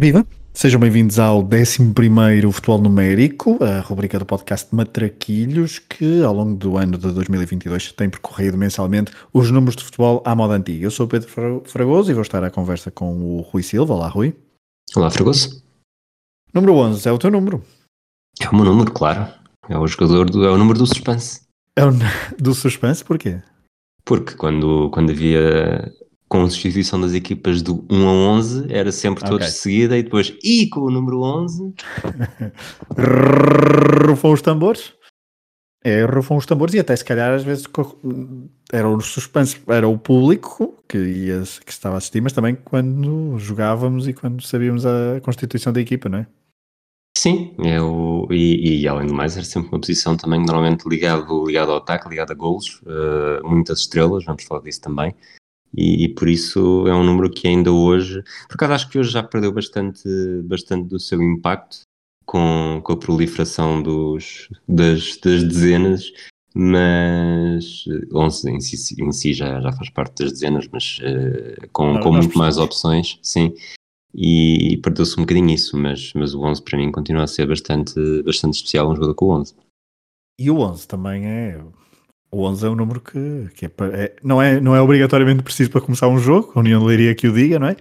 Viva! Sejam bem-vindos ao 11 Futebol Numérico, a rubrica do podcast Matraquilhos, que ao longo do ano de 2022 tem percorrido mensalmente os números de futebol à moda antiga. Eu sou o Pedro Fragoso e vou estar à conversa com o Rui Silva. Olá, Rui. Olá, Fragoso. Número 11 é o teu número. É o meu número, claro. É o jogador do, é o número do suspense. É o do suspense, porquê? Porque quando, quando havia constituição das equipas do 1 a 11 era sempre todos okay. de seguida e depois e com o número 11 rufam os tambores é, rufam os tambores e até se calhar às vezes era o suspense, era o público que, ia, que estava a assistir, mas também quando jogávamos e quando sabíamos a constituição da equipa, não é? Sim, eu, e, e, além do mais era sempre uma posição também normalmente ligado, ligado ao ataque, ligado a golos, uh, muitas estrelas, vamos falar disso também, e, e, por isso é um número que ainda hoje, por acaso acho que hoje já perdeu bastante, bastante do seu impacto com, com a proliferação dos, das, das dezenas, mas 11 em si, em si já, já faz parte das dezenas, mas uh, com, com muito mais opções, sim, e, e perdeu-se um bocadinho isso, mas, mas o 11 para mim continua a ser bastante, bastante especial um jogador com o 11. E o 11 também é o 11 é um número que, que é, é, não, é, não é obrigatoriamente preciso para começar um jogo, a União de Leiria que o diga, não é?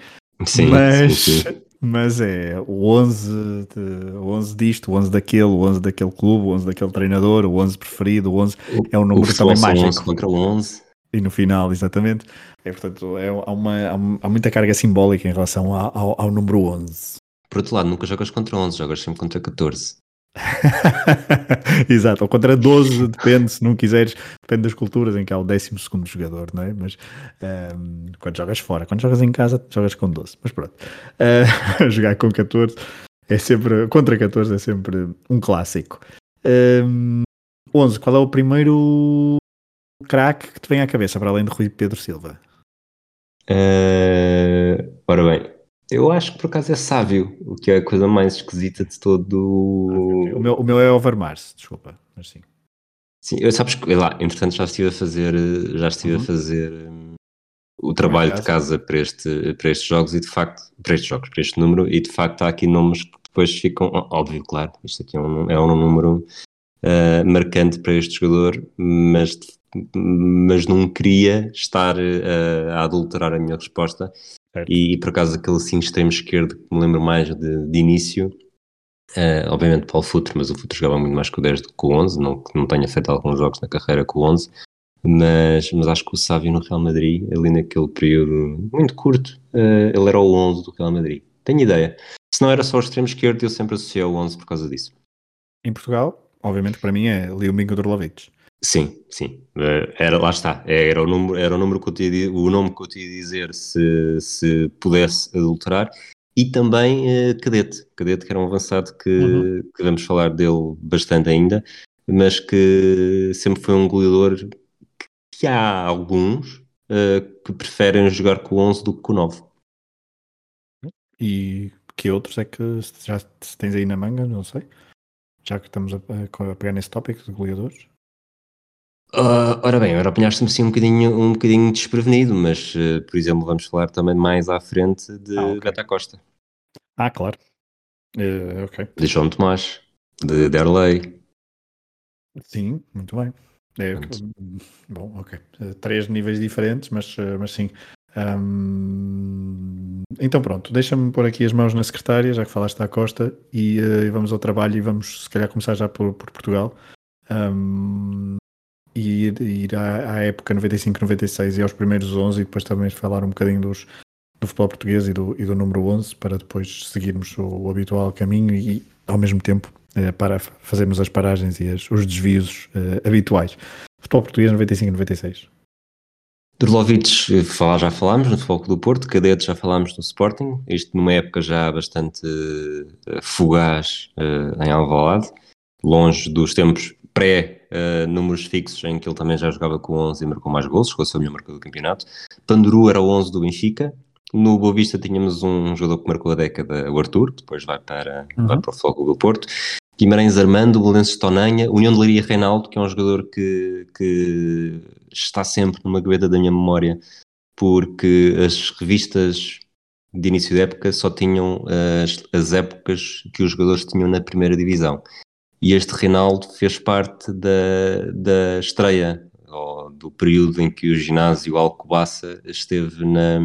Sim, mas, sim, sim. mas é o 11, de, o 11 disto, o 11 daquele, o 11 daquele clube, o 11 daquele treinador, o 11 preferido, o 11 é um número também mágico. 11 contra o 11. E no final, exatamente. É, portanto, é, há, uma, há, muita carga simbólica em relação ao, ao, ao número 11. Por outro lado, nunca jogas contra 11, jogas sempre contra 14. Exato, ou contra 12, depende, se não quiseres, depende das culturas em que há o 12 jogador, não é? Mas um, ehm, quando jogas fora, quando jogas em casa, jogas com 12. Mas pronto, uh, jogar com 14 é sempre, contra 14 é sempre um clássico. Um, ehm, 11, qual é o primeiro craque que te vem à cabeça para além de Rui Pedro Silva? Uh, ora bem, eu acho que por acaso é sábio, o que é a coisa mais esquisita de todo. O meu, o meu é Overmars, desculpa, mas sim. Sim, eu sabes que lá, entretanto já estive a fazer, já estive uhum. a fazer um, o trabalho de casa para, este, para estes jogos e de facto, para estes jogos, para este número, e de facto há aqui nomes que depois ficam, óbvio, claro, isto aqui é um, é um número uh, marcante para este jogador, mas, mas não queria estar uh, a adulterar a minha resposta e, e, por acaso aquele assim extremo esquerdo que me lembro mais de, de início, uh, obviamente Paulo Futre, mas o Futre jogava muito mais com o 10 do que com o 11, não que não tenha feito alguns jogos na carreira com o 11, mas, mas acho que o Sávio no Real Madrid, ali naquele período muito curto, uh, ele era o 11 do Real Madrid. Tenho ideia. Se não era só o extremo esquerdo, eu sempre associei ao 11 por causa disso. Em Portugal, obviamente para mim é Liumingo Drolovic. Sim, sim. Eh, era, lá está. Era o, número, era o, número que eu tinha, o nome que eu tinha dizer se, se pudesse adulterar. E também uh, Cadete. Cadete, que era um avançado que, uhum. que vamos falar dele bastante ainda, mas que sempre foi um goleador que, que há alguns uh, que preferem jogar com o 11 do que com o 9. E que outros é que já tens aí na manga? Não sei. Já que estamos a, a pegar nesse tópico de goleadores. Uh, ora bem, agora apanhaste-me assim um bocadinho, um bocadinho desprevenido, mas, uh, por exemplo, vamos falar também mais à frente de ah, okay. Beta Costa. Ah, claro. Uh, ok. De João Tomás, de Derlei. Sim, muito bem. É, bom, ok. Três níveis diferentes, mas, mas sim. Um, então pronto, deixa-me pôr aqui as mãos na secretária, já que falaste da Costa, e, e vamos ao trabalho e vamos se calhar começar já por, por Portugal. Um, e ir, ir à, à, época 95-96 e aos primeiros 11 e depois também falar um bocadinho dos, do futebol português e do, e do número 11 para depois seguirmos o, o habitual caminho e ao mesmo tempo eh, para fazermos as paragens e as, os desvios eh, habituais. Futebol português 95-96. Drolovic, eh, falar, já falámos no Futebol do Porto, Cadete já falámos no Sporting, isto numa época já bastante uh, fugaz em Alvalade, longe dos tempos pré-números uh, fixos, em que ele também já jogava com 11 e marcou mais gols, chegou a ser o melhor marcador do campeonato. Panduru era o 11 do Benfica. No Boa Vista tínhamos um jogador que marcou a década, o Arthur, depois vai para, uhum. vai para o Fogo do Porto. Guimarães Armando, Belenenses Tonanha, União de Leiria Reinaldo, que é um jogador que, que está sempre numa gaveta da minha memória, porque as revistas de início de época só tinham as, as épocas que os jogadores tinham na primeira divisão. E este Reinaldo fez parte da, da estreia, do período em que o ginásio Alcobaça esteve na,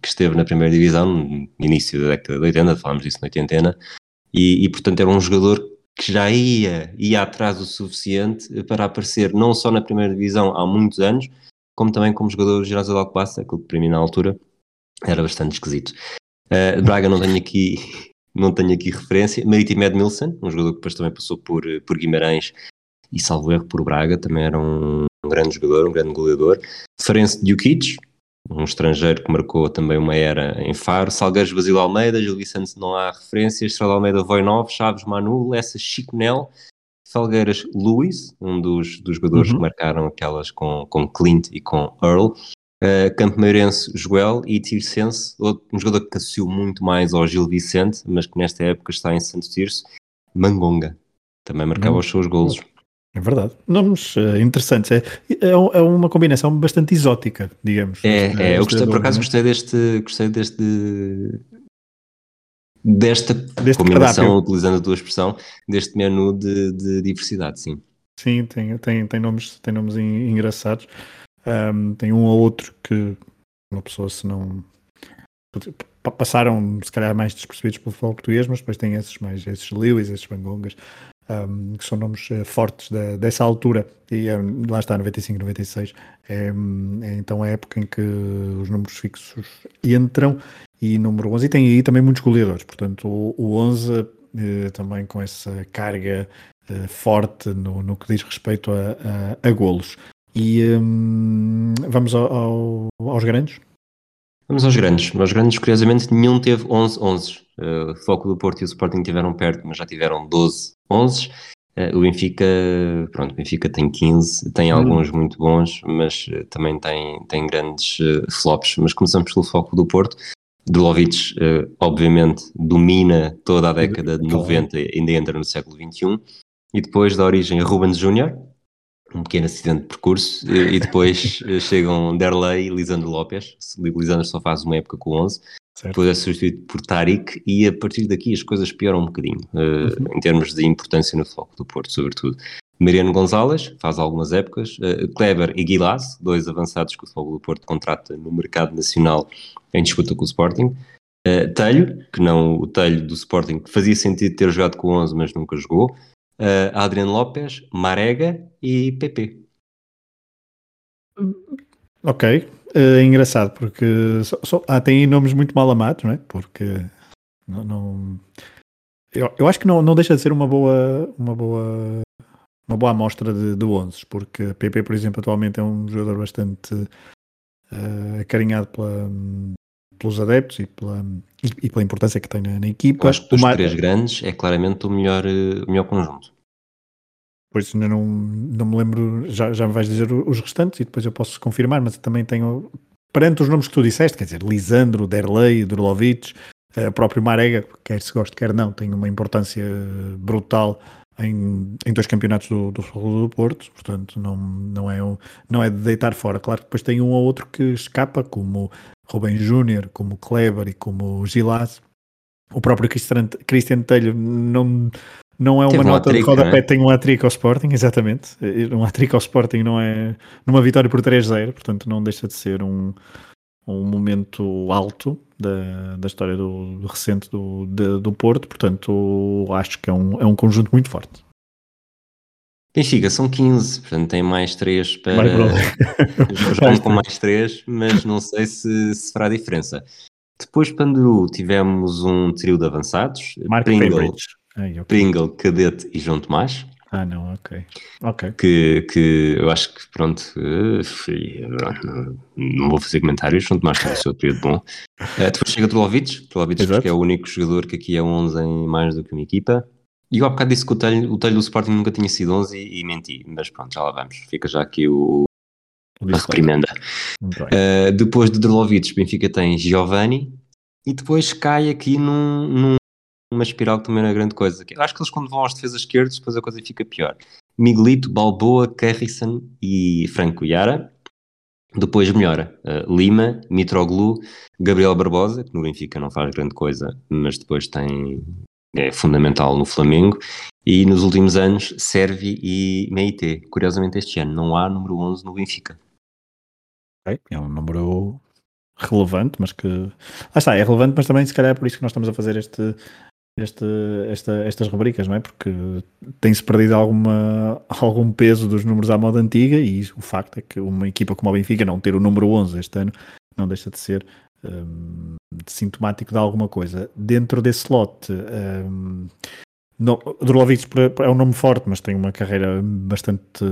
que esteve na primeira divisão, no início da década de 80, falámos disso na 80, e, e portanto era um jogador que já ia, ia atrás o suficiente para aparecer não só na primeira divisão há muitos anos, como também como jogador de ginásio de Alcobaça, aquilo que para mim na altura era bastante esquisito. Uh, Braga não tenho aqui não tenho aqui referência. Marítimo Edmilson, um jogador que depois também passou por, por Guimarães e salvo erro por Braga, também era um, um grande jogador, um grande goleador. Ferenc Djukic, um estrangeiro que marcou também uma era em Faro. Salgueiros Basílio Almeida, Gil Vicente não há referências. Estrela Almeida Voinov, Chaves Manu, Lessa Chico Nel. Felgueiras Luís, um dos, dos jogadores uhum. que marcaram aquelas com, com Clint e com Earl. Uh, Campo Meirense Joel e Tircense, um jogador que associou muito mais ao Gil Vicente, mas que nesta época está em Santo Tirso, Mangonga. Também marcava uhum. os seus golos. É verdade. Nomes uh, interessantes. É, é, é, uma combinação bastante exótica, digamos. É, é eu gostei, por acaso gostei deste, gostei deste, desta deste combinação, utilizando a tua expressão, deste menu de, de, diversidade, sim. Sim, tem, tem, tem, nomes, tem nomes engraçados. Um, tem um ou outro que uma pessoa se não passaram se calhar mais despercebidos pelo futebol português, mas depois tem esses mais, esses Lewis, esses Bangongas, um, que são nomes uh, fortes da, dessa altura, e um, lá está, 95, 96, é, é então a época em que os números fixos entram, e número 11, e tem aí também muitos goleadores, portanto o, o 11 uh, eh, também com essa carga uh, forte no, no que diz respeito a, a, a golos. E um, vamos ao, ao, aos grandes? Vamos aos grandes. Aos grandes, curiosamente, nenhum teve 11-11. Uh, o Foco do Porto e o Sporting tiveram perto, mas já tiveram 12-11. Uh, o Benfica, pronto, o Benfica tem 15, tem hum. alguns muito bons, mas uh, também tem, tem grandes uh, flops. Mas começamos pelo Foco do Porto. Drulovic, uh, obviamente, domina toda a década de 90 e ainda entra no século XXI. E depois da origem Rubens Júnior, um pequeno acidente de percurso, e, depois eh, chegam Derlei e Lisandro Lopes. Lisandro só faz uma época com 11, certo. depois é substituído por Tarik, e a partir daqui as coisas pioram um bocadinho, uh, uhum. em termos de importância no foco do Porto, sobretudo. Mariano Gonzalez, faz algumas épocas, uh, Kleber e Guilás, dois avançados que o Fogo do Porto contrata no mercado nacional em disputa com o Sporting. Uh, Telho, que não o Telho do Sporting, que fazia sentido ter jogado com 11, mas nunca jogou uh, Adriano Lopes, Marega e PP. Ok, é engraçado porque só, só, ah, tem nomes muito mal amados, não é? Porque não, não eu, eu, acho que não, não deixa de ser uma boa uma boa uma boa amostra de, de 11, porque PP, por exemplo, atualmente é um jogador bastante uh, acarinhado pela, pelos adeptos e pela, e, e pela importância que tem na, na equipa. Eu acho que dos Mar... três grandes é claramente o melhor, eh, o melhor conjunto. Pois ainda não, não me lembro, já, já me vais dizer os restantes e depois eu posso confirmar, mas também tenho, perante os nomes que tu disseste, quer dizer, Lisandro, Derlei, Durlovic, uh, próprio Marega, quer se goste, quer não, tem uma importância brutal em, em dois campeonatos do, do do Porto, portanto não, não, é, não é de deitar fora. Claro que depois tem um ou outro que escapa, como Rubem Júnior, como Kleber e como Gilás. O próprio Christian, Christian Telho não, não é uma Teve nota um de rodapé, é? tem um hat ao Sporting, exatamente. Um hat ao Sporting não é numa vitória por 3-0, portanto não deixa de ser um, um momento alto da, da história do, do recente do, de, do Porto, portanto acho que é um, é um conjunto muito forte. Benfica são 15, portanto tem mais 3 para. Jogam com mais 3, mas não sei se, se fará diferença. Depois, Panduru, tivemos um trio de avançados: Mark Pringle, Ai, okay. Pringle, Cadete e João Tomás. Ah, não, ok. Ok. Que, que eu acho que, pronto, eh, não vou fazer comentários, João Tomás tem o seu período bom. Uh, depois chega Trolovic, Trolovic que é o único jogador que aqui é 11 em mais do que uma equipa. E eu há bocado disse que o telho, o telho do Sporting nunca tinha sido 11 e, e menti, mas pronto, já lá vamos. Fica já aqui o, a reprimenda. Uh, depois de Drolovic, Benfica tem Giovanni e depois cai aqui num, num uma espiral que também não é grande coisa. Eu acho que eles quando vão às defesas esquerdas, depois a coisa fica pior. Miguelito, Balboa, Carrison e Franco Yara. Depois melhora uh, Lima, Mitroglou, Gabriel Barbosa, que no Benfica não faz grande coisa, mas depois tem é fundamental no Flamengo. E nos últimos anos, Servi e Meite. Curiosamente, este ano não há número 11 no Benfica. É um número relevante, mas que. Ah, está, é relevante, mas também se calhar é por isso que nós estamos a fazer este, este, esta, estas rubricas, não é? Porque tem-se perdido alguma, algum peso dos números à moda antiga e o facto é que uma equipa como a Benfica não ter o número 11 este ano não deixa de ser um, sintomático de alguma coisa. Dentro desse lote, um, não, é um nome forte, mas tem uma carreira bastante,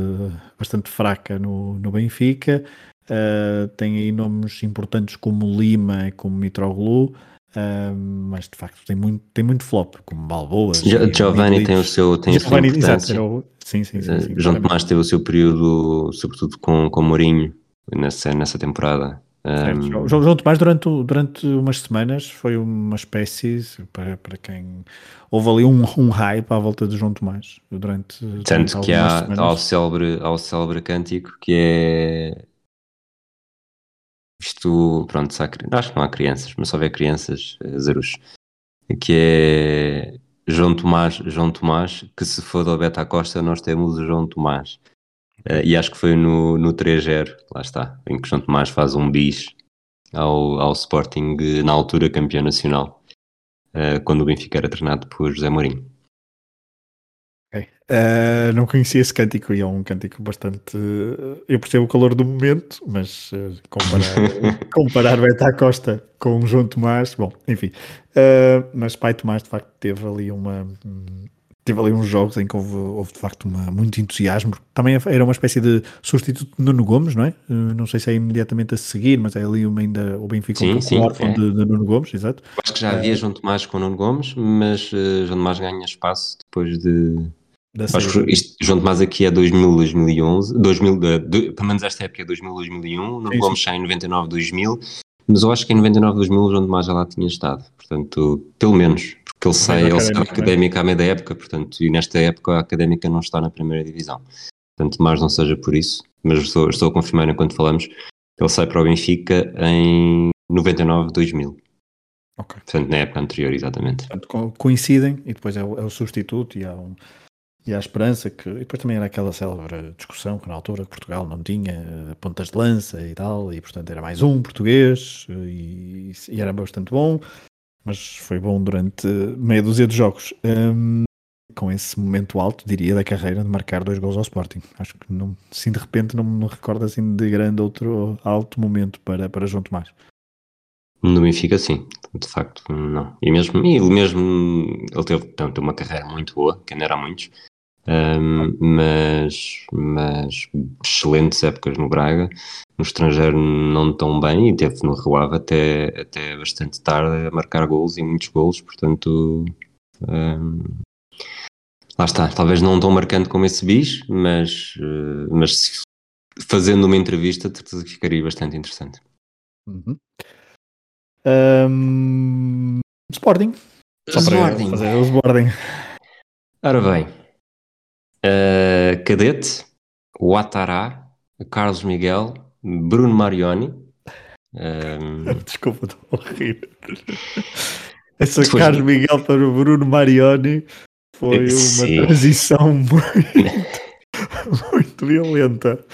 bastante fraca no, no Benfica. Uh, tem aí nomes importantes como Lima como Mitroglou. Uh, mas de facto tem muito, tem muito flop, como Balboa. Giovanni tem o seu tem Giovanni, exato, o, sim, sim, sim, uh, sim João Tomás teve o seu período, sobretudo com, com Mourinho, nessa, nessa temporada. Um... João, João Tomás durante, durante umas semanas foi uma espécie, para, para quem houve ali um, um hype à volta de João Tomás durante, Tanto que há ao célebre, ao célebre cântico que é isto, pronto, acho que não há crianças, mas só houver crianças, eh, Zerus, que é João Tomás, João Tomás, que se for do Beta Costa, nós temos o João Tomás. Uh, e acho que foi no, no 3-0, lá está, em que João Tomás faz um bis ao, ao Sporting, na altura campeão nacional, uh, quando o Benfica era treinado por José Mourinho. Uh, não conhecia esse cântico e é um cântico bastante. eu percebo o calor do momento, mas uh, comparar, comparar Beta Costa com o João Tomás, bom, enfim. Mas Pai Tomás de facto teve ali uma. Teve ali uns jogos em que houve, houve de facto uma, muito entusiasmo. Também era uma espécie de substituto de Nuno Gomes, não é? não sei se é imediatamente a seguir, mas é ali uma ainda o Benfica sim, um sim, órfão é. de, de, Nuno Gomes, exato. Acho que já havia João Tomás com Nuno Gomes, mas João Tomás ganha espaço depois de Acho que isto, João Tomás aqui é 2000, 2011, 2000, de, pelo menos esta época é 2000, 2001, não vamos sair em 99, 2000, mas eu acho que em 99, 2000 o João Tomás já lá tinha estado, portanto, pelo menos, porque ele sai, ele sai académica à meia da época, portanto, e nesta época a académica não está na primeira divisão, portanto, mais não seja por isso, mas estou, estou a confirmar enquanto falamos, ele sai para o Benfica em 99, 2000. Okay. Portanto, na época anterior, exatamente. Portanto, coincidem e depois é o, é o substituto e há um, e a esperança que. E depois também era aquela célebre discussão que na altura Portugal não tinha eh, pontas de lança e tal, e portanto era mais um português eh, e, e era bastante bom, mas foi bom durante meia dúzia de jogos. Um, com esse momento alto, diria, da carreira de marcar dois gols ao Sporting. Acho que não, assim de repente não me recordo assim de grande outro alto momento para, para João Tomás. No Benfica, sim, de facto, não. E mesmo, e mesmo ele teve portanto, uma carreira muito boa, que ainda era muitos, um, mas, mas excelentes épocas no Braga, no estrangeiro não tão bem e teve no Rio Ave até, até bastante tarde a marcar gols e muitos gols, portanto um, lá está, talvez não tão marcante como esse bis, mas, uh, mas fazendo uma entrevista ficaria bastante interessante. Uhum. Um, Sporting. Só Sporting. para fazer o Sporting. Ora bem, Uh, Cadete, Ouattara, Carlos Miguel, Bruno Marioni. Um... Desculpa, estou a rir. Essa Depois... Carlos Miguel para o Bruno Marioni foi Sim. uma transição muito, muito violenta.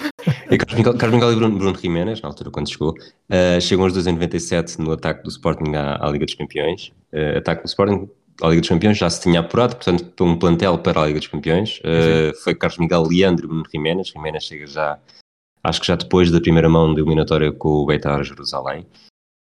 E Carlos Miguel, Carlos Miguel e Bruno, Bruno Jiménez, na altura quando chegou, uh, chegam os dois em 97 no ataque do Sporting à, à Liga dos Campeões. Uh, ataque do Sporting a Liga dos Campeões já se tinha apurado, portanto, para um plantel para a Liga dos Campeões. Uh, foi Carlos Miguel, Leandro e Bruno Jiménez. Jiménez chega já, acho que já depois da primeira mão de eliminatória com o Beitar Jerusalém.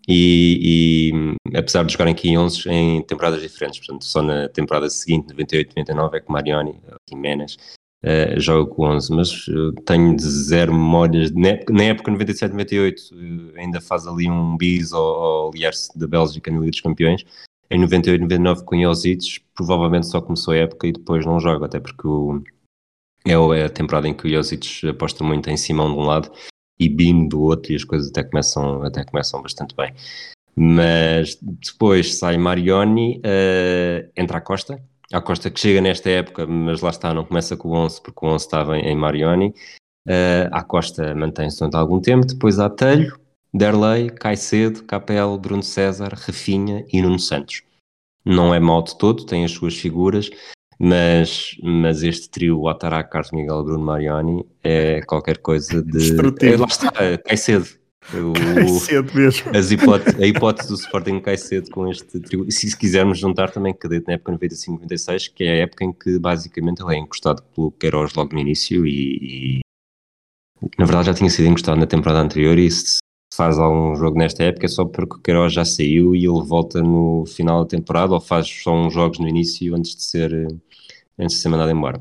E, e, apesar de jogarem aqui em 11 em temporadas diferentes, portanto, só na temporada seguinte, 98-99, é que Marioni, Jiménez, uh, joga com 11, mas uh, tenho zero memórias. Na época, na época 97-98, uh, ainda faz ali um bis ao, ao Lierse da Bélgica na Liga dos Campeões, em 98, 99 com Iosic, provavelmente só começou a época e depois não joga, até porque o, é, é a temporada em que o Iosic aposta muito em Simão de um lado e Bino do outro e as coisas até começam, até começam bastante bem. Mas depois sai Marioni, uh, entra a Costa, a Costa que chega nesta época, mas lá está, não começa com o 11 porque o 11 estava em, em Marioni. Uh, a Costa mantém-se durante algum tempo, depois há Telho, Derlei, Caicedo, Capel, Bruno César, Rafinha e Nuno Santos. Não é mau de todo, tem as suas figuras, mas, mas este trio, Otará, Carlos Miguel, Bruno Marioni, é qualquer coisa de. É, lá está, cai cedo. O, cai cedo mesmo. As hipótese, a hipótese do Sporting cai cedo com este trio. Se, se quisermos juntar também Cadete na época 95-96, que é a época em que basicamente ele é encostado pelo Queiroz logo no início e, e na verdade já tinha sido encostado na temporada anterior e se faz algum jogo nesta época é só porque o Queiroz já saiu e ele volta no final da temporada ou faz só uns jogos no início antes de ser, antes de ser mandado embora.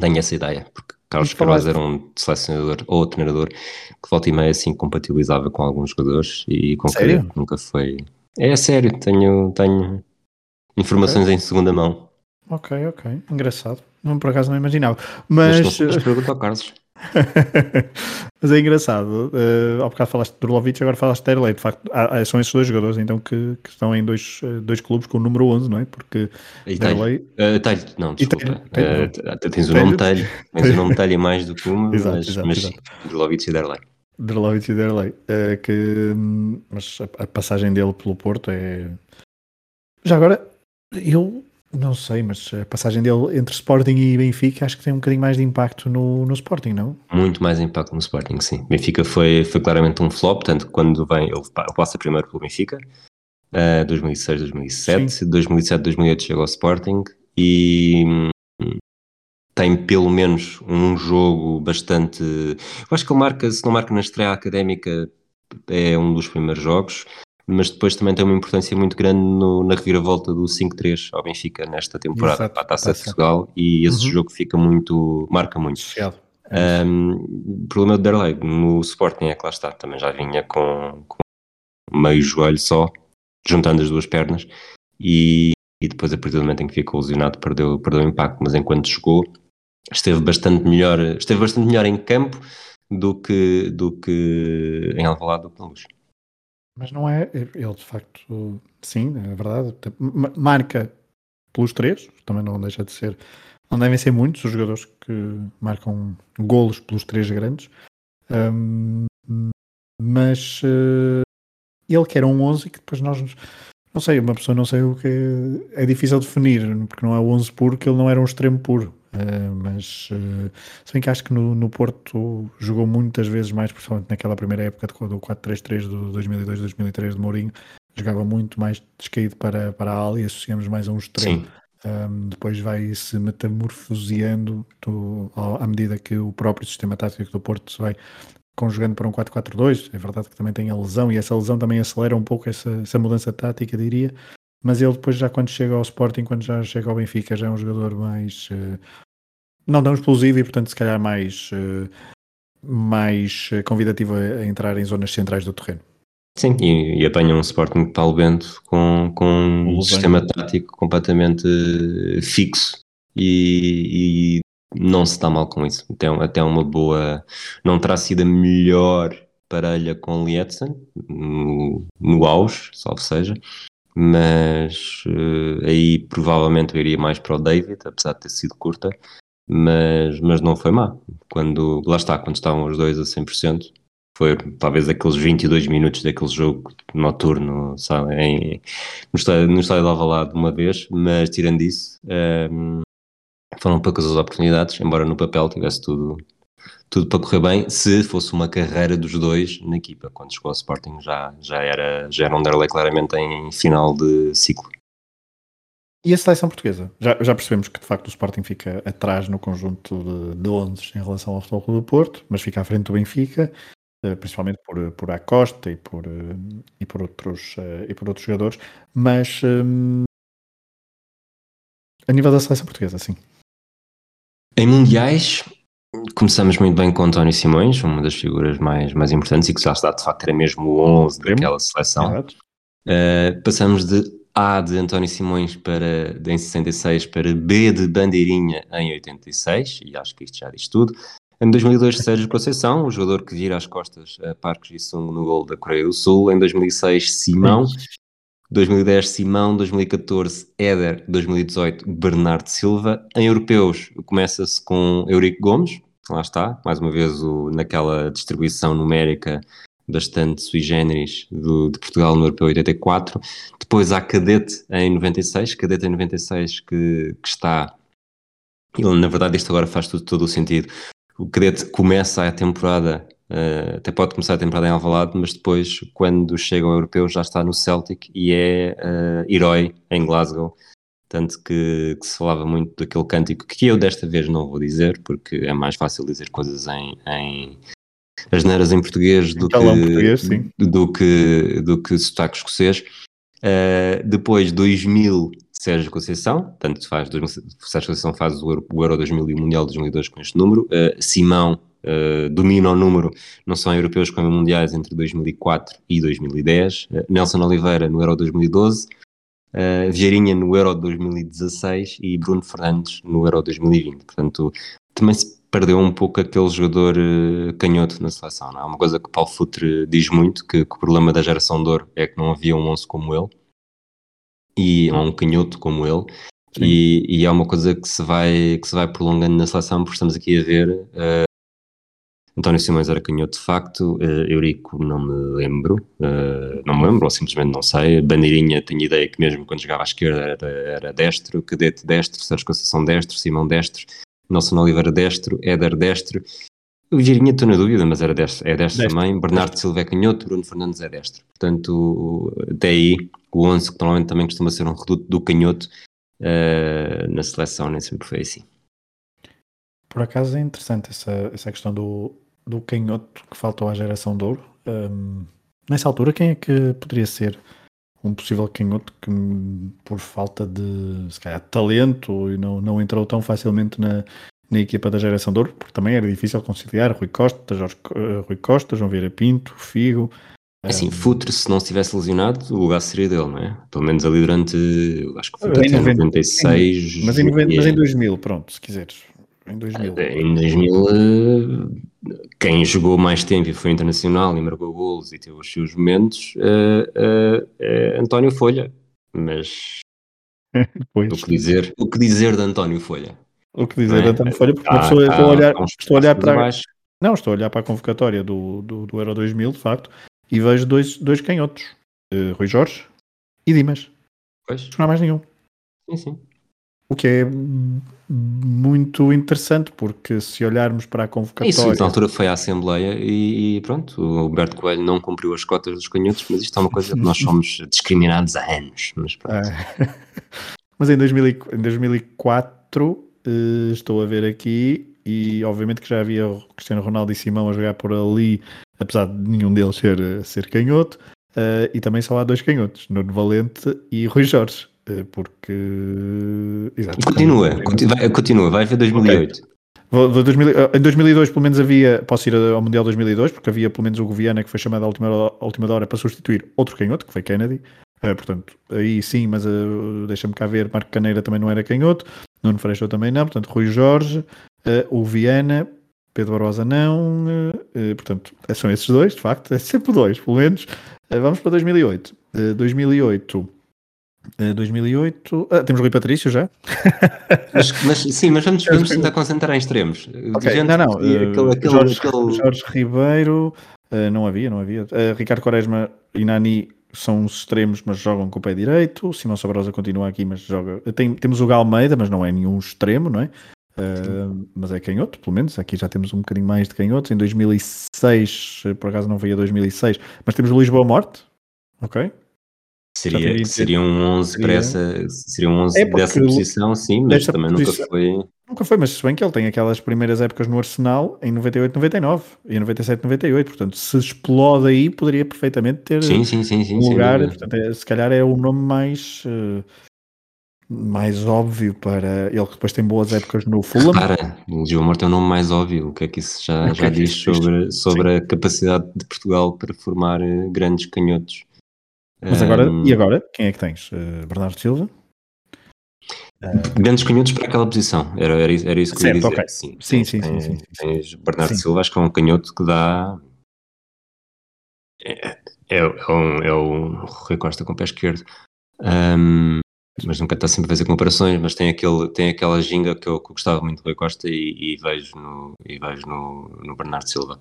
Tenho essa ideia, porque Carlos Queiroz era um selecionador ou treinador que volta e meia assim compatibilizava com alguns jogadores e com sério? que nunca foi. É sério, tenho, tenho informações okay. em segunda mão. Ok, ok, engraçado. Não, por acaso não imaginava. Mas, mas, mas pergunta ao Carlos. Mas é engraçado. Uh, ao bocado falaste de Durlovic, agora falaste de Erlei. De facto, há, há, são esses dois jogadores então que, que, estão em dois, eh, dois clubes com o número 11, não é? Porque Derlei... Uh, telho, não, desculpa. Telho, telho. Uh, tens o nome Telho, tens o nome Telho mais do que um, exato, mas, exato, mas Durlovic e Derlei. Derlovic e Derlei. Uh, que, mas a, a passagem dele pelo Porto é... Já agora, eu não sei, mas a passagem dele entre Sporting e Benfica acho que tem um bocadinho mais de impacto no, no Sporting, não? Muito mais impacto no Sporting, sim. Benfica foi, foi claramente um flop, tanto que quando vem, ele passa primeiro pelo Benfica, uh, 2006, 2007, 2007, 2008 chega ao Sporting e hum, tem pelo menos um jogo bastante. Eu acho que ele marca, se não marca na estreia académica, é um dos primeiros jogos mas depois também tem uma importância muito grande no, na reviravolta do 5-3 ao Benfica nesta temporada para a Taça de Portugal e esse uhum. jogo fica muito, marca muito. Um, o problema do Derlei no Sporting é que lá está, também já vinha com, com meio joelho só, juntando as duas pernas e, e depois a partir do momento em que ficou lesionado perdeu, perdeu o impacto, mas enquanto jogou esteve bastante melhor, esteve bastante melhor em campo do que, do que em Alvalade do que na Luz. Mas não é, ele de facto, sim, é verdade, marca pelos três, também não deixa de ser, não devem ser muitos os jogadores que marcam golos pelos três grandes, um, mas uh, ele que era um 11 que depois nós, não sei, uma pessoa não sei o que é, é difícil definir, porque não é o 11 puro, que ele não era um extremo puro, Uh, mas uh, se bem que acho que no, no, Porto jogou muitas vezes mais, principalmente naquela primeira época do 4-3-3 do 2002-2003 de Mourinho, jogava muito mais descaído para, para a ala e associamos mais a um extremo. Um, depois vai se metamorfoseando do, à medida que o próprio sistema tático do Porto se vai conjugando para um 4-4-2. É verdade que também tem a lesão e essa lesão também acelera um pouco essa, essa mudança tática, diria mas ele depois já quando chega ao Sporting, quando já chega ao Benfica, já é um jogador mais uh, não tão explosivo e portanto se calhar mais, uh, mais convidativo a, entrar em zonas centrais do terreno. Sim, e, e apanha um Sporting de Paulo Bento com, com um sistema tático completamente fixo e, e, não se está mal com isso. Até, até uma boa. Não terá sido a melhor parelha com Lietzen no, no auge, salvo seja, mas uh, aí provavelmente eu iria mais para o David, apesar de ter sido curta, mas, mas não foi má. Quando, lá está, quando estavam os dois a 100%, foi talvez aqueles 22 minutos daquele jogo noturno, sabe, em, no, estádio, no estádio de Alvalade uma vez, mas tirando isso, um, ehm, foram poucas as oportunidades, embora no papel tivesse tudo, tudo para correr bem, se fosse uma carreira dos dois na equipa. Quando chegou ao Sporting já, já, era, já era um Derlei claramente em final de ciclo. E a seleção portuguesa? Já, já percebemos que de facto o Sporting fica atrás no conjunto de, de 11 em relação ao Futebol Clube do Porto, mas fica à frente do Benfica, eh, principalmente por, por Acosta e por, eh, e por, outros, eh, e por outros jogadores, mas um, a nível da seleção portuguesa, sim. Em mundiais, Começamos muito bem com António Simões, uma das figuras mais, mais importantes e que já está de facto era mesmo o 11 daquela seleção. Uh, passamos de A de António Simões para, em 66 para B de Bandeirinha em 86, e acho que isto já diz tudo. Em 2002, Sérgio Conceição, o jogador que vira as costas a Parques e Sung no gol da Coreia do Sul. Em 2006, Simão. 2010 Simão, 2014 Éder, 2018 Bernardo Silva. Em europeus começa-se com Eurico Gomes, lá está, mais uma vez o, naquela distribuição numérica bastante sui generis do, de Portugal no Europeu 84. Depois há Cadete em 96, Cadete em 96 que, que está. Na verdade, isto agora faz tudo, todo o sentido. O Cadete começa a temporada, uh, até pode começar a temporada em Alvalade, mas depois, quando chega ao Europeu, já está no Celtic e é uh, herói em Glasgow. Tanto que, que, se falava muito daquele cântico que eu desta vez não vou dizer, porque é mais fácil dizer coisas em, em as neiras em português do que, português, do que do que sotaque escocês. Uh, depois 2000 Sérgio Conceição, tanto faz Sérgio Conceição faz o Euro, o Euro 2000 e o Mundial 2002 com este número. Uh, Simão uh, domina o número não só europeus como mundiais entre 2004 e 2010. Nelson Oliveira no Euro 2012. Uh, Vieirinha no Euro 2016 e Bruno Fernandes no Euro 2020. Portanto, também se perdeu um pouco aquele jogador uh, canhoto na seleção. Não é? Uma coisa que o Paulo Futre diz muito, que, que, o problema da geração de ouro é que não havia um 11 como ele, e há um canhoto como ele, e, e, é uma coisa que se, vai, que se vai prolongando na seleção, porque estamos aqui a ver... Uh, António Simões era canhoto de facto, uh, Eurico não me lembro, uh, não me lembro, ou simplesmente não sei. Bandeirinha, tenho ideia que mesmo quando jogava à esquerda era, era destro, Cadete destro, Sérgio Conceição destro, Simão destro, Nelson Oliveira destro, Éder destro. O Girinha estou na dúvida, mas era destro, é destro, destro. também. Bernardo. Silva é canhoto, Bruno Fernandes é destro. Portanto, até aí, o 11, que normalmente também costuma ser um reduto do canhoto, uh, na seleção nem sempre foi assim. Por acaso é interessante essa, essa questão do, do canhoto que faltou à geração de ouro. Um, nessa altura, quem é que poderia ser um possível canhoto que, por falta de se calhar, talento, e não, não entrou tão facilmente na, na equipa da geração de ouro, porque também era difícil conciliar Rui Costa, Jorge, uh, Rui Costa, João Vieira Pinto, Figo. É assim. Futre, se não estivesse lesionado, o lugar seria dele, não é? Pelo menos ali durante, acho que foi até 96. Mas em, mas em 2000, pronto, se quiseres. Em 2000. Em 2000, quem jogou mais tempo e foi internacional e marcou golos e teve os seus momentos, uh, uh, é António Folha. Mas o que dizer, o que dizer de António Folha? O que dizer é? de António Folha? Porque ah, pessoa, estou a olhar, estou a olhar para não estou a olhar para a convocatória do, do, do Euro 2000, de facto, e vejo dois, dois canhotos, uh, Rui Jorge e Dimas. Pois. Não há mais nenhum. Sim, sim. O que é muito interessante, porque se olharmos para a convocatória. Isso, na altura foi à Assembleia e, e, pronto, o Alberto Coelho não cumpriu as cotas dos canhotos, mas isto é uma coisa que nós somos discriminados há anos. Mas, é. mas em, 2000, em 2004 eh, estou a ver aqui, e obviamente que já havia o Cristiano Ronaldo e Simão a jogar por ali, apesar de nenhum deles ser, ser canhoto, uh, e também só há dois canhotos, Nuno Valente e Rui Jorge. Eh, porque. Exato, continua, continua, vai, continua, vai ver 2008. Okay. 2000, eh, em 2002, pelo menos havia. Posso ir ao Mundial 2002, porque havia pelo menos o Goviana que foi chamado à última, à última hora para substituir outro canhoto, que foi Kennedy. Uh, portanto, aí sim, mas uh, deixa-me cá ver. Marco Caneira também não era canhoto, Nuno Freixo também não. Portanto, Rui Jorge, uh, o Viana, Pedro Barbosa não. portanto, são esses dois, de facto, é sempre dois, pelo menos. vamos para 2008. 2008. 2008. Ah, temos Rui Patrício já? mas, mas, sim, mas vamos, vamos tentar concentrar em extremos. Okay. Não, não. Aquele, aquele, Jorge, aquele... Jorge, Ribeiro, uh, não havia, não havia. Uh, Ricardo Quaresma e Nani são os extremos, mas jogam com o pé direito. Simão Sabrosa continua aqui, mas joga. Tem, temos o Galmeida, mas não é nenhum extremo, não é? Uh, mas é canhoto, pelo menos. Aqui já temos um bocadinho mais de canhotos. Em 2006, por acaso não veio a 2006, mas temos o Lisboa Morte, ok? Seria, seria um 11 seria... para essa, seria um 11 é dessa posição, sim, mas também posição, nunca foi. Nunca foi, mas se bem que ele tem aquelas primeiras épocas no Arsenal em 98, 99 e em 97, 98, portanto, se explode aí, poderia perfeitamente ter sim, sim, sim, um lugar, portanto, é, se calhar é o nome mais. Uh, mais óbvio para ele que depois tem boas épocas no Fulham. Para, o Gil Morto é o nome mais óbvio. O que é que isso já, já é diz sobre, sobre a capacidade de Portugal para formar eh, grandes canhotos? Mas agora, um, e agora? Quem é que tens? Uh, Bernardo Silva? Uh, grandes canhotos para aquela posição, era, era, era isso que certo, eu ia dizer. Okay. Sim, sim, sim, sim, sim, sim, Tens Bernardo sim. Silva, acho que é um canhoto que dá. É, é, é, um, é o Rui Costa com o pé esquerdo. Um, mas nunca está sempre a fazer comparações, mas tem, aquele, tem aquela ginga que eu, que eu gostava muito do Rui Costa e, e, vejo, no, e vejo no, no Bernardo Silva.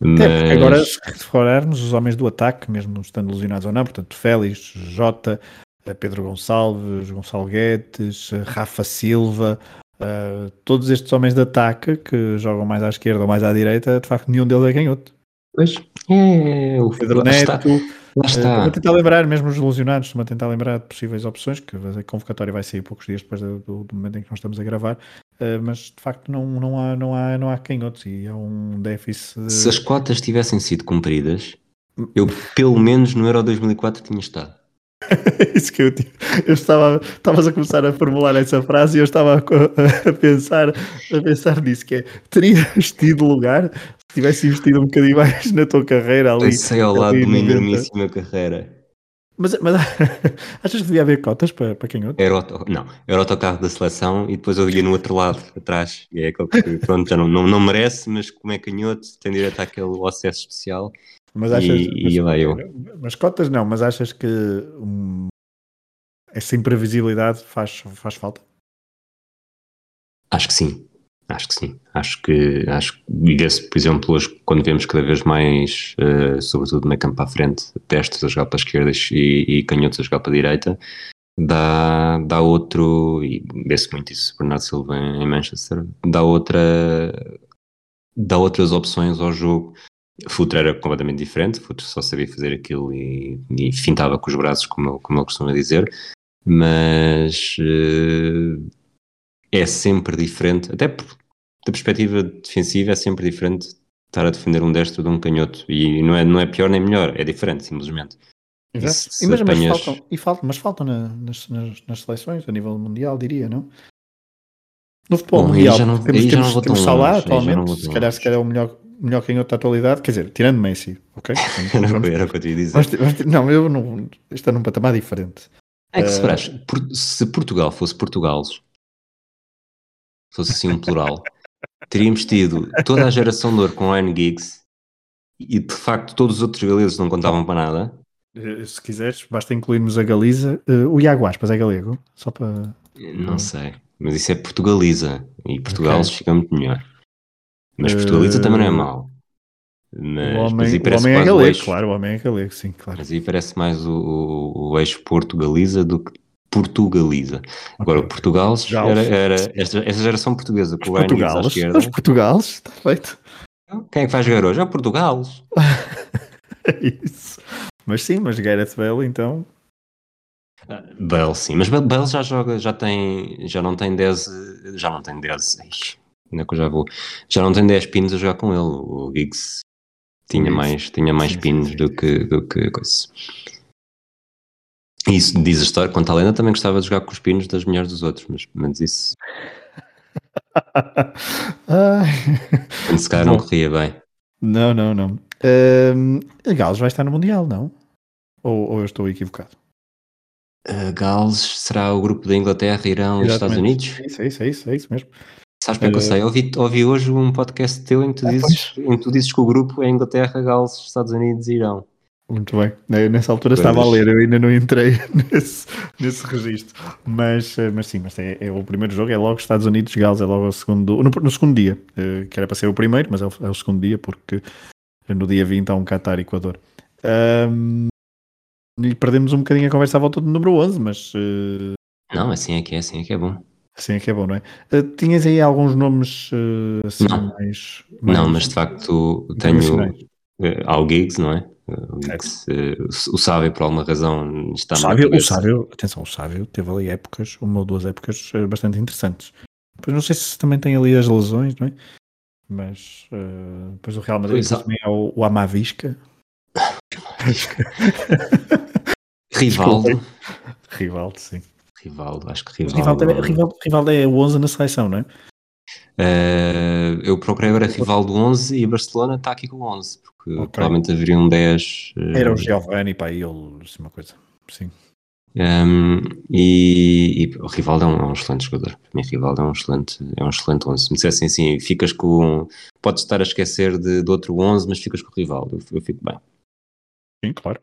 Mas... É, agora, se forarmos os homens do ataque, mesmo estando ilusionados ou não, portanto, Félix, Jota, eh, Pedro Gonçalves, Gonçalo Guedes, eh, Rafa Silva, uh, todos estes homens de ataque que jogam mais à esquerda ou mais à direita, de facto, nenhum deles é canhoto. Pois, é, o Pedro Neto. Está Lá está. Estou a tentar lembrar, mesmo os lesionados, estou a tentar lembrar de possíveis opções, que a convocatória vai sair poucos dias depois do, do, momento em que nós estamos a gravar, uh, mas de facto não, não, há, não, há, não há canhotos e há um déficit. Se as cotas tivessem sido cumpridas, eu pelo menos no Euro 2004 tinha estado. Isso que eu, eu estava, estavas a começar a formular essa frase e eu estava a, a, pensar, a pensar nisso, que é, terias tido lugar se tivesse investido um bocadinho mais na tua carreira ali. Pensei ao lado de uma enormíssima carreira. Mas, mas achas que devia haver cotas para, para quem outro? Era auto, não, era o autocarro da seleção e depois eu ia no outro lado, atrás. E é aquele que, pronto, já não, não, não merece, mas como é canhoto, tem direito àquele acesso especial. Mas achas, e, mas, e lá eu. Mas cotas não, mas achas que hum, essa imprevisibilidade faz, faz falta? Acho que sim. Acho que sim. Acho que, acho que por exemplo, hoje, quando vemos cada vez mais, uh, sobretudo meio campo à frente, testes a jogar para a esquerda e, e canhotos a jogar para a direita, dá, dá outro, e vê-se muito isso Bernardo Silva em, em Manchester, dá outra, dá outras opções ao jogo Futre era completamente diferente, Futre só sabia fazer aquilo e, e fintava com os braços, como, como ele costuma dizer, mas uh, é sempre diferente, até por, da perspectiva defensiva, é sempre diferente estar a defender um destro de um canhoto, e não é, não é pior nem melhor, é diferente, simplesmente. Exato. E, mas, apanhas... mas, faltam, e faltam, mas faltam na, nas, nas, nas, seleções a nível mundial, diria, não? No futebol Bom, mundial, já não, temos, temos, temos Salah atualmente, se calhar, se calhar é o melhor melhor que em outra atualidade, quer dizer, tirando Messi, ok? não era o que eu te ia dizer. Mas, mas, não, eu não. Está é num patamar diferente. É que se, uh... se Portugal fosse Portugal, fosse assim um plural, teríamos tido toda a geração de ouro com Ryan Giggs e de facto todos os outros galeses não contavam para nada. Eh, se quiseres, basta incluirmos a Galiza. Uh, o Iago Aspas é galego? Só para. Não sei, mas isso é Portugaliza e Portugal okay. fica muito melhor. Mas Portugaliza uh, também não é mau. Mas, o homem, o homem é galego, eixo, claro, o homem é galego, sim, claro. Mas aí parece mais o, o, o eixo Portugaliza do que Portugaliza. Okay. Agora, o Portugal era, era esta, esta, geração portuguesa com o Portugal, à esquerda. Os Portugales, está feito. Quem é que faz jogar hoje? É o Portugal. é isso. Mas sim, mas Gareth Bale então. Ah, Bale sim, mas Bale já joga, já tem, já não tem 10, já não tem 10, ainda que eu já vou. Já não tem 10 pinos a jogar com ele. O Giggs tinha mais, tinha mais pinos do que, do que coisa. Isso diz a história. Quanto à lenda, também gostava de jogar com os pinos das mulheres dos outros, mas menos isso. Quando se calhar não corria bem. Não, não, não. Uh, a Gales vai estar no Mundial, não? Ou, ou eu estou equivocado? Uh, Gales será o grupo da Inglaterra, Irão e Estados Unidos? É isso, é isso, é isso, é isso mesmo. Sabes bem que eu sei? Ouvi, ouvi hoje um podcast teu em que, tu ah, dizes, em que tu dizes que o grupo é Inglaterra, Gales, Estados Unidos e Irão. Muito bem. Nessa altura pois. estava a ler, eu ainda não entrei nesse, nesse registro. Mas, eh, mas sim, mas é, é, o primeiro jogo é logo Estados Unidos, Gales, é logo o segundo, no, no segundo dia, eh, que era para ser o primeiro, mas é o, é o segundo dia, porque no dia 20 há um Qatar Equador. Um, e perdemos um bocadinho a conversa à volta do número 11, mas. Uh... Não, assim é que é, assim é que é bom. Sim, é que é bom, não é? Uh, tinhas aí alguns nomes uh, assim, não. Mais, mais, Não, mas de facto tenho uh, ao Giggs, não é? O, Giggs, uh, o Sábio, por alguma razão, está o sábio, o sábio, atenção, o Sábio teve ali épocas, uma ou duas épocas bastante interessantes. Depois não sei se também tem ali as lesões, não é? Mas depois o Real Madrid também é o, o Amavisca. Rivaldo. Rivaldo, sim. Rivaldo, acho que Rivaldo. Rivaldo, Rivaldo, Rivaldo é o 11 na seleção, não é? Uh, eu procurei agora Rivaldo 11 e Barcelona está aqui com 11, porque okay. provavelmente haveria um 10. Uh... Era o Giovanni, para ele, assim, uma coisa. Sim. Um, e, e, o Rivaldo é um, é um, excelente jogador. Para mim, Rivaldo é um excelente, é um excelente 11. Se me dissessem assim, ficas com. Podes estar a esquecer de, de outro 11, mas ficas com o Rivaldo. Eu, eu fico bem. Sim, claro.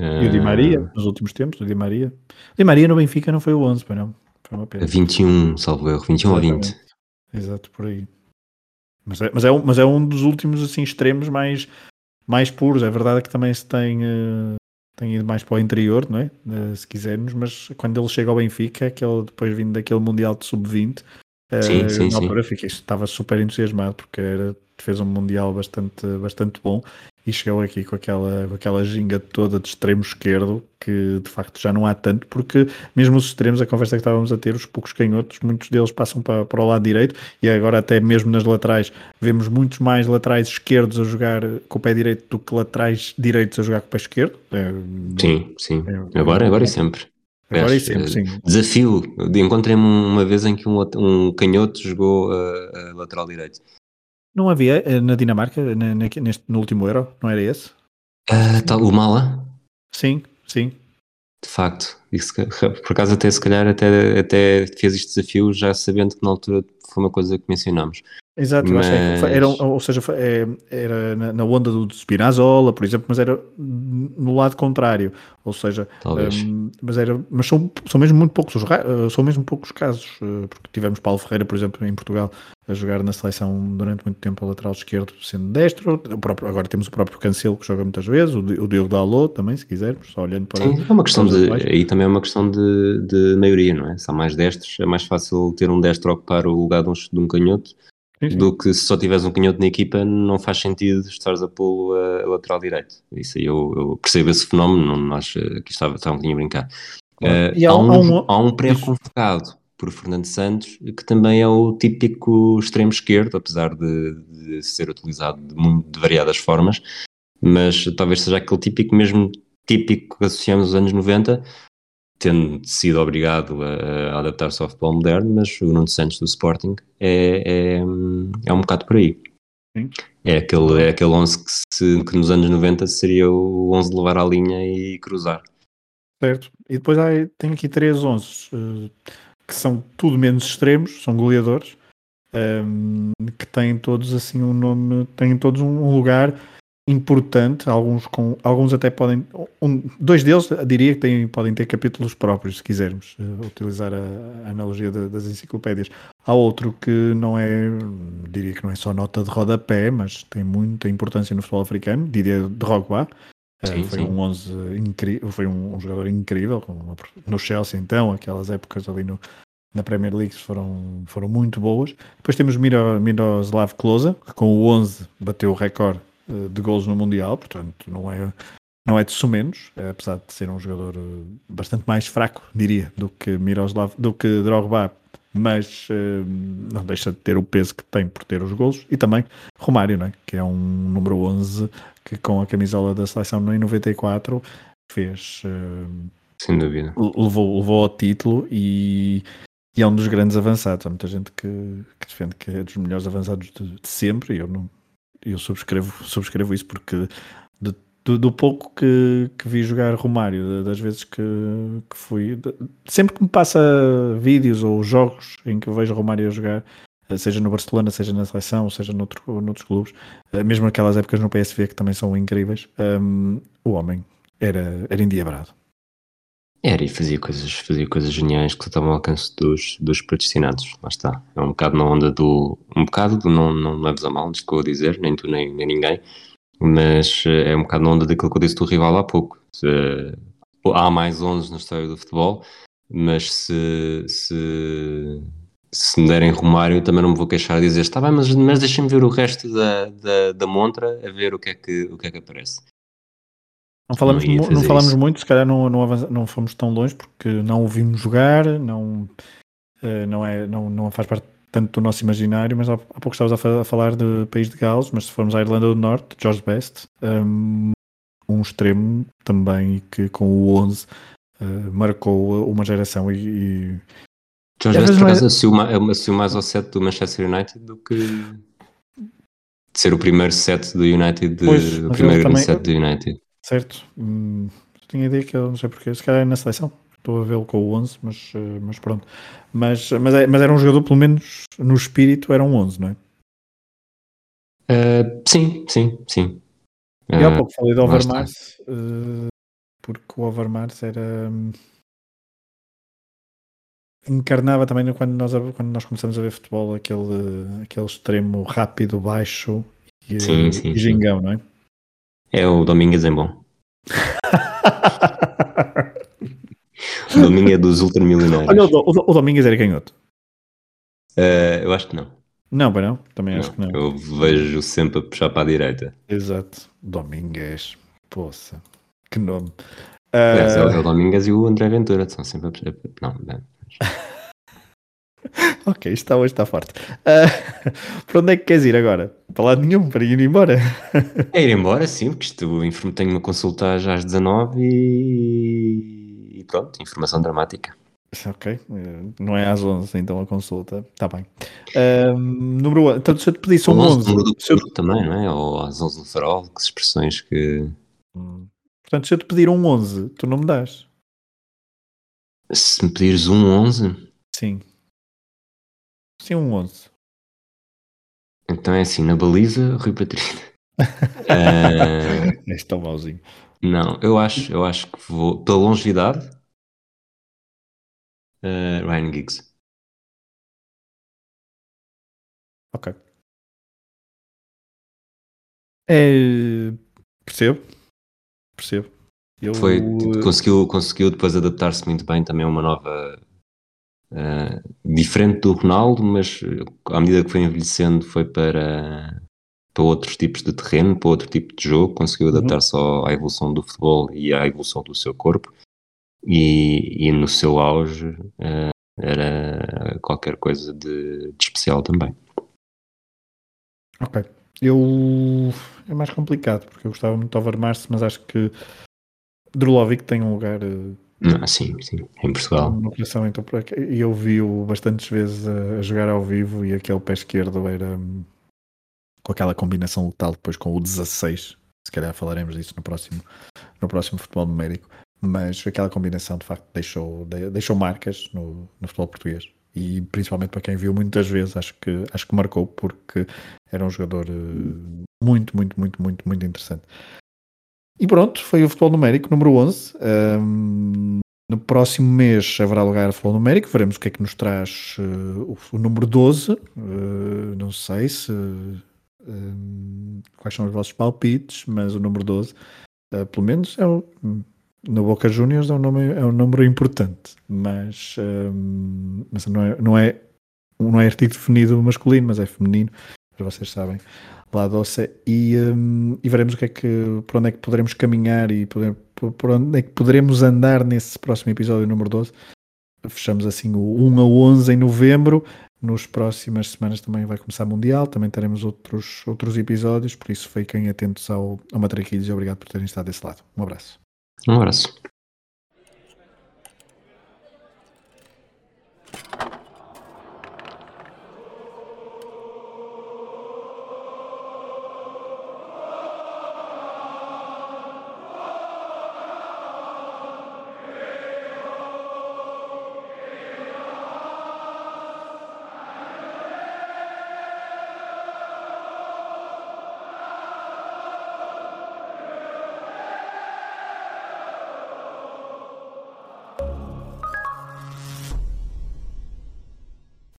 E o Di Maria, nos últimos tempos, o Di Maria. O Di Maria no Benfica não foi o 11, não. Foi uma pena. 21, salvo erro, 21 ou 20. Exato, por aí. Mas é, mas, é, mas é um dos últimos assim, extremos mais, mais puros. É verdade que também se tem, uh, tem ido mais para o interior, não é? Uh, se quisermos, mas quando ele chega ao Benfica, aquele, depois vindo daquele Mundial de Sub-20, uh, sim, sim, na altura sim. Fiquei, estava super entusiasmado porque era, fez um Mundial bastante, bastante bom e chegou aqui com aquela, com aquela ginga toda de extremo esquerdo que de facto já não há tanto, porque mesmo os extremos, a conversa que estávamos a ter, os poucos canhotos, muitos deles passam para, para o lado direito e agora até mesmo nas laterais vemos muitos mais laterais esquerdos a jogar com o pé direito do que laterais direitos a jogar com o pé esquerdo. É, sim, sim. É, agora, agora e sempre. Agora e sempre, sim. Desafio. Encontrei-me uma vez em que um, um canhoto jogou a, a lateral direito. Não havia eh, na Dinamarca, na, neste, no último Euro, não era esse? Uh, tá, o Mala? Sim, sim. De facto, isso, por acaso até se calhar até, até fez este desafio já sabendo que na altura foi uma coisa que mencionámos. Exato, mas... era, ou seja, é, era na onda do Spinazzola, por exemplo, mas era no lado contrário, ou seja, um, mas era, mas são, são mesmo muito poucos, eh, são mesmo poucos casos, eh, porque tivemos Paulo Ferreira, por exemplo, em Portugal, a jogar na seleção durante muito tempo a lateral esquerdo, sendo destro, próprio, agora temos o próprio Cancelo que joga muitas vezes, o, o Diogo Dalot também, se quisermos, só olhando para... Sim, é uma questão de, aí também é uma questão de, de maioria, não é? Se há mais destros, é mais fácil ter um destro ocupar o lugar de um, de um canhoto Sim, sim. do que se só tiveres um canhoto na equipa, não faz sentido estares a pô-lo a, a, lateral direito. Isso aí eu, eu, percebo esse fenómeno, nós aqui estava, estava um bocadinho a brincar. Uh, há, um, há um pré-convocado por Fernando Santos, que também é o típico extremo esquerdo, apesar de, de ser utilizado de, de, variadas formas, mas talvez seja aquele típico, mesmo típico que associamos aos anos 90, tendo sido obrigado a, a adaptar-se ao futebol moderno, mas o Nuno Santos do Sporting é, é, é um bocado por aí. Sim. É aquele, é aquele 11 que, se, que nos anos 90 seria o 11 de levar à linha e cruzar. Certo. E depois há, tem aqui três 11 uh, que são tudo menos extremos, são goleadores, um, ehm, que têm todos assim um nome, têm todos um lugar importante, alguns, com, alguns até podem, um, dois deles diria que têm, podem ter capítulos próprios, se quisermos uh, utilizar a, a analogia de, das enciclopédias. Há outro que não é, diria que não é só nota de rodapé, mas tem muita importância no futebol africano, de Drogba. Uh, sim, foi sim. um 11 incrível, foi um, um, jogador incrível no Chelsea então, aquelas épocas ali no, na Premier League foram, foram muito boas. Depois temos Miro, Miroslav Klose, que com o 11 bateu o recorde eh, de gols no Mundial, portanto não é, não é de sumenos, é, apesar de ser um jogador eh, bastante mais fraco, diria, do que Miroslav, do que Drogba, mas não deixa de ter o peso que tem por ter os gols, e também Romário, né, que é um número 11 que com a camisola da seleção em 94 fez... Sem dúvida. Levou, levou ao título e, e é um dos grandes avançados. Há muita gente que, que defende que é dos melhores avançados de, de sempre, e eu não, eu subscrevo, subscrevo isso porque de, do, do, pouco que, que vi jogar Romário, das vezes que, que fui, de, sempre que me passa vídeos ou jogos em que vejo Romário a jogar, eh, seja no Barcelona, seja na seleção, seja noutro, noutros clubes, eh, mesmo aquelas épocas no PSV que também são incríveis, um, ehm, o homem era, era endiabrado. Era e fazia coisas, fazia coisas geniais que estavam ao alcance dos, dos predestinados. Lá está. É um bocado na onda do. Um bocado do não, não leves a mal, antes que eu vou dizer, nem tu nem, nem ninguém, mas eh, é um bocado na onda daquilo que eu disse do rival há pouco. Se, há mais 11 na história do futebol, mas se, se, se me derem Romário também não me vou queixar de dizer está bem, mas, mas deixem-me ver o resto da, da, da montra a ver o que é que, o que, é que aparece. Não falamos, não, não falamos muito, se calhar não, não, não fomos tão longe porque não o vimos jogar, não, uh, não, é, não, não faz parte tanto do nosso imaginário, mas há, há pouco estavas a, a, falar de País de Gales, mas se formos à Irlanda do Norte, George Best, um, um extremo também que com o 11 uh, marcou uma geração e, e George Best por acaso é... assistiu mais ao set do Manchester United do que de ser o primeiro set do United, pois, o primeiro grande set do United. Certo. Hum, tinha ideia que ele não sei porquê, se calhar é na seleção. Estou a vê-lo com o 11, mas, eh, mas pronto. Mas, mas, é, mas era um jogador, pelo menos no espírito, era um 11, não é? Uh, sim, sim, sim. E há pouco falei de Overmars, uh, porque o Overmars era. Hum, encarnava também quando nós, quando nós começamos a ver futebol aquele, aquele extremo rápido, baixo e, sim, sim, e gingão, sim. não é? É o Domingues em bom. o Domingues é dos ultramilionários. Olha, o, o, o Domingues era canhoto. Uh, eu acho que não. Não, bem não, também não, acho que não. Eu vejo sempre a puxar para a direita. Exato. Domingues, poça, que nome. Uh... É, o Domingues e o André Ventura, são sempre a... Não, bem. ok, está hoje está forte. Uh, para onde é que queres ir agora? Para lado nenhum, para ir embora. é ir embora, sim, porque isto, tenho uma consulta já às 19 e... e pronto, informação dramática. Ok, não é às 11 então a consulta, está bem. Uh, número 1, então se eu te pedisse um 11. 11 do eu... também, não é? Ou às 11 do farol, que expressões que. Hum. Portanto, se eu te pedir um 11, tu não me dás. Se me pedires um 11? Sim. Sim, um 11. Então é assim, na baliza, Rui Patrício. uh... És tão mauzinho. Não, eu acho, eu acho que vou, pela longevidade, uh, Ryan Giggs. Ok. É, percebo. Percebo. Eu... Foi, conseguiu, conseguiu depois adaptar-se muito bem também a uma nova. Uh, diferente do Ronaldo, mas à medida que foi envelhecendo, foi para, para outros tipos de terreno, para outro tipo de jogo. Conseguiu adaptar-se uhum. à evolução do futebol e à evolução do seu corpo. E, e no seu auge uh, era qualquer coisa de, de especial também. Ok. Eu é mais complicado porque eu gostava muito de Overmars, mas acho que Drulovic tem um lugar. Ah, sim, sim, em Portugal. Coração, então, e eu vi-o bastantes vezes a, jogar ao vivo e aquele pé esquerdo era hum, com aquela combinação letal depois com o 16. Se calhar falaremos disso no próximo, no próximo futebol numérico. Mas aquela combinação de facto deixou, deixou marcas no, no futebol português e principalmente para quem viu muitas vezes, acho que, acho que marcou porque era um jogador uh, muito, muito, muito, muito, muito interessante. E pronto, foi o futebol numérico número 11. Um, no próximo mês haverá lugar a futebol numérico, veremos o que é que nos traz uh, o, o, número 12. Uh, eh, não sei se quais são os vossos palpites, mas o número 12, pelo menos é o no Boca Juniors é um, nome, é um número importante, mas, mas não, é, não, é, não é artigo definido masculino, mas é feminino, para vocês sabem, lá doce, e, um, e veremos o que é que, por onde é que poderemos caminhar e poder, por, onde é que poderemos andar nesse próximo episódio número 12. Fechamos assim o 1 a 11 em novembro. Nos próximas semanas também vai começar Mundial, também teremos outros, outros episódios, por isso fiquem atentos ao, ao Matraquilhos e obrigado por terem estado desse lado. Um abraço. Um abraço.